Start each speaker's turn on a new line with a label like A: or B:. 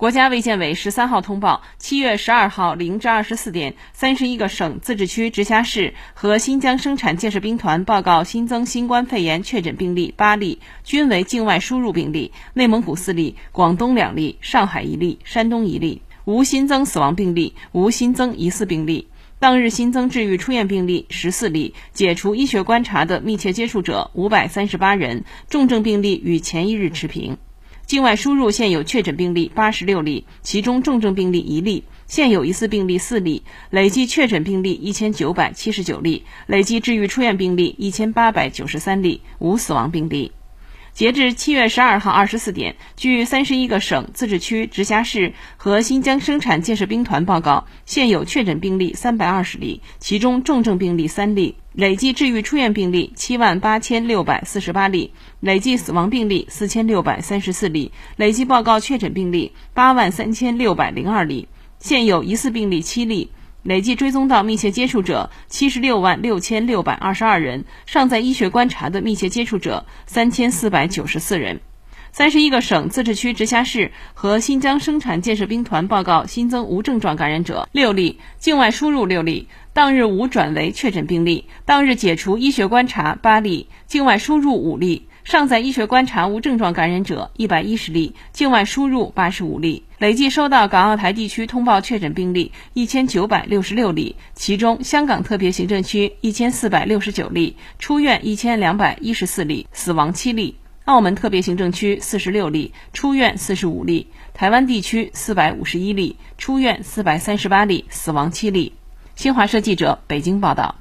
A: 国家卫健委十三号通报，七月十二号零至二十四点，三十一个省、自治区、直辖市和新疆生产建设兵团报告新增新冠肺炎确诊病例八例，均为境外输入病例，内蒙古四例，广东两例，上海一例，山东一例，无新增死亡病例，无新增疑似病例。当日新增治愈出院病例十四例，解除医学观察的密切接触者五百三十八人，重症病例与前一日持平。境外输入现有确诊病例八十六例，其中重症病例一例，现有疑似病例四例，累计确诊病例一千九百七十九例，累计治愈出院病例一千八百九十三例，无死亡病例。截至七月十二号二十四点，据三十一个省、自治区、直辖市和新疆生产建设兵团报告，现有确诊病例三百二十例，其中重症病例三例，累计治愈出院病例七万八千六百四十八例，累计死亡病例四千六百三十四例，累计报告确诊病例八万三千六百零二例，现有疑似病例七例。累计追踪到密切接触者七十六万六千六百二十二人，尚在医学观察的密切接触者三千四百九十四人。三十一个省、自治区、直辖市和新疆生产建设兵团报告新增无症状感染者六例，境外输入六例，当日无转为确诊病例，当日解除医学观察八例，境外输入五例。尚在医学观察无症状感染者一百一十例，境外输入八十五例，累计收到港澳台地区通报确诊病例一千九百六十六例，其中香港特别行政区一千四百六十九例，出院一千两百一十四例，死亡七例；澳门特别行政区四十六例，出院四十五例；台湾地区四百五十一例，出院四百三十八例，死亡七例。新华社记者北京报道。